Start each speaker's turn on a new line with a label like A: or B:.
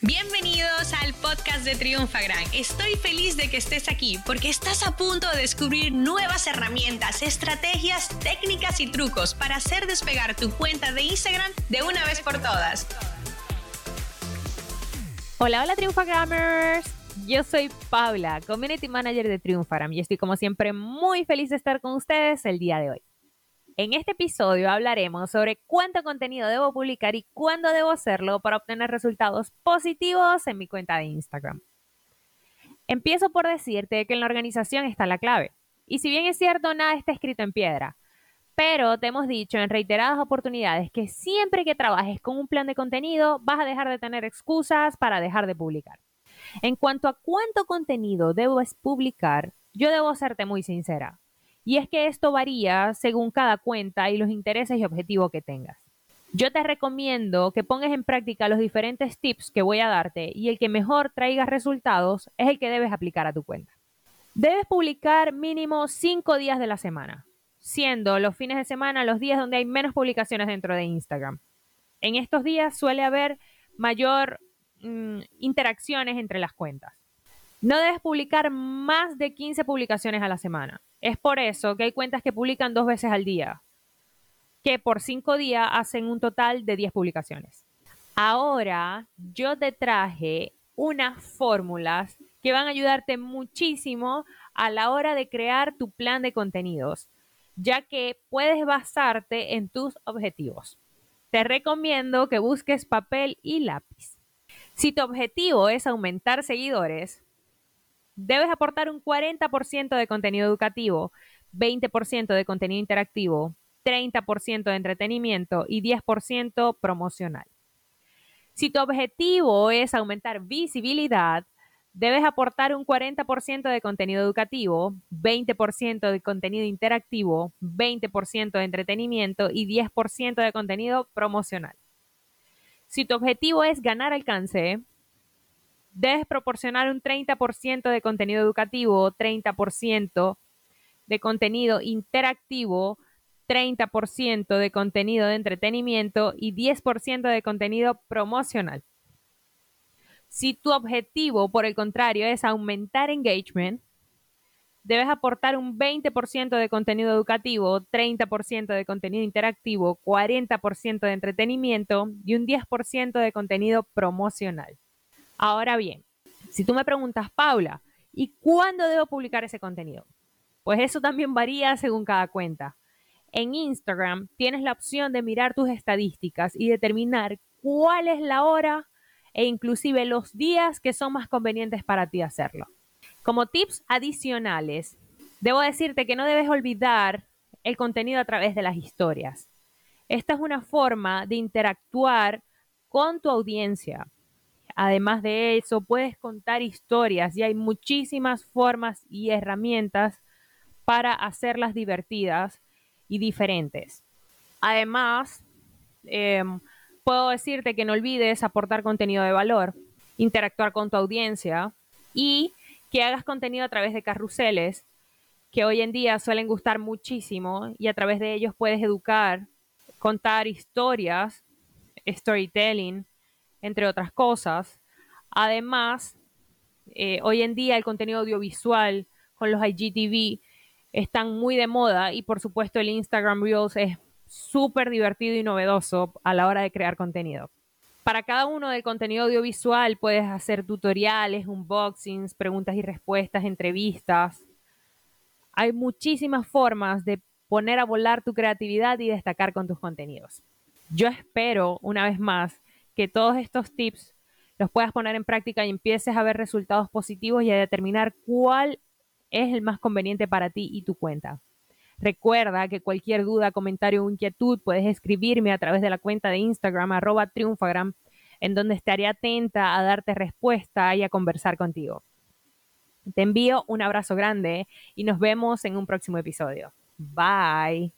A: Bienvenidos al podcast de Triunfagram. Estoy feliz de que estés aquí porque estás a punto de descubrir nuevas herramientas, estrategias, técnicas y trucos para hacer despegar tu cuenta de Instagram de una vez por todas.
B: Hola, hola Triunfagrammers. Yo soy Paula, Community Manager de Triunfagram y estoy como siempre muy feliz de estar con ustedes el día de hoy. En este episodio hablaremos sobre cuánto contenido debo publicar y cuándo debo hacerlo para obtener resultados positivos en mi cuenta de Instagram. Empiezo por decirte que en la organización está la clave. Y si bien es cierto, nada está escrito en piedra. Pero te hemos dicho en reiteradas oportunidades que siempre que trabajes con un plan de contenido vas a dejar de tener excusas para dejar de publicar. En cuanto a cuánto contenido debes publicar, yo debo serte muy sincera. Y es que esto varía según cada cuenta y los intereses y objetivos que tengas. Yo te recomiendo que pongas en práctica los diferentes tips que voy a darte y el que mejor traiga resultados es el que debes aplicar a tu cuenta. Debes publicar mínimo 5 días de la semana, siendo los fines de semana los días donde hay menos publicaciones dentro de Instagram. En estos días suele haber mayor mm, interacciones entre las cuentas. No debes publicar más de 15 publicaciones a la semana. Es por eso que hay cuentas que publican dos veces al día, que por cinco días hacen un total de 10 publicaciones. Ahora yo te traje unas fórmulas que van a ayudarte muchísimo a la hora de crear tu plan de contenidos, ya que puedes basarte en tus objetivos. Te recomiendo que busques papel y lápiz. Si tu objetivo es aumentar seguidores, debes aportar un 40% de contenido educativo, 20% de contenido interactivo, 30% de entretenimiento y 10% promocional. Si tu objetivo es aumentar visibilidad, debes aportar un 40% de contenido educativo, 20% de contenido interactivo, 20% de entretenimiento y 10% de contenido promocional. Si tu objetivo es ganar alcance, debes proporcionar un 30% de contenido educativo, 30% de contenido interactivo, 30% de contenido de entretenimiento y 10% de contenido promocional. Si tu objetivo, por el contrario, es aumentar engagement, debes aportar un 20% de contenido educativo, 30% de contenido interactivo, 40% de entretenimiento y un 10% de contenido promocional. Ahora bien, si tú me preguntas, Paula, ¿y cuándo debo publicar ese contenido? Pues eso también varía según cada cuenta. En Instagram tienes la opción de mirar tus estadísticas y determinar cuál es la hora e inclusive los días que son más convenientes para ti hacerlo. Como tips adicionales, debo decirte que no debes olvidar el contenido a través de las historias. Esta es una forma de interactuar con tu audiencia. Además de eso, puedes contar historias y hay muchísimas formas y herramientas para hacerlas divertidas y diferentes. Además, em, puedo decirte que no olvides aportar contenido de valor, interactuar con tu audiencia y que hagas contenido a través de carruseles que hoy en día suelen gustar muchísimo y a través de ellos puedes educar, contar historias, storytelling, entre otras cosas. Además, eh, hoy en día el contenido audiovisual con los IGTV están muy de moda y por supuesto el Instagram Reels es súper divertido y novedoso a la hora de crear contenido. Para cada uno del contenido audiovisual puedes hacer tutoriales, unboxings, preguntas y respuestas, entrevistas. Hay muchísimas formas de poner a volar tu creatividad y destacar con tus contenidos. Yo espero, una vez más, que todos estos tips los puedas poner en práctica y empieces a ver resultados positivos y a determinar cuál es el más conveniente para ti y tu cuenta. Recuerda que cualquier duda, comentario o inquietud puedes escribirme a través de la cuenta de Instagram arroba triunfagram, en donde estaré atenta a darte respuesta y a conversar contigo. Te envío un abrazo grande y nos vemos en un próximo episodio. Bye.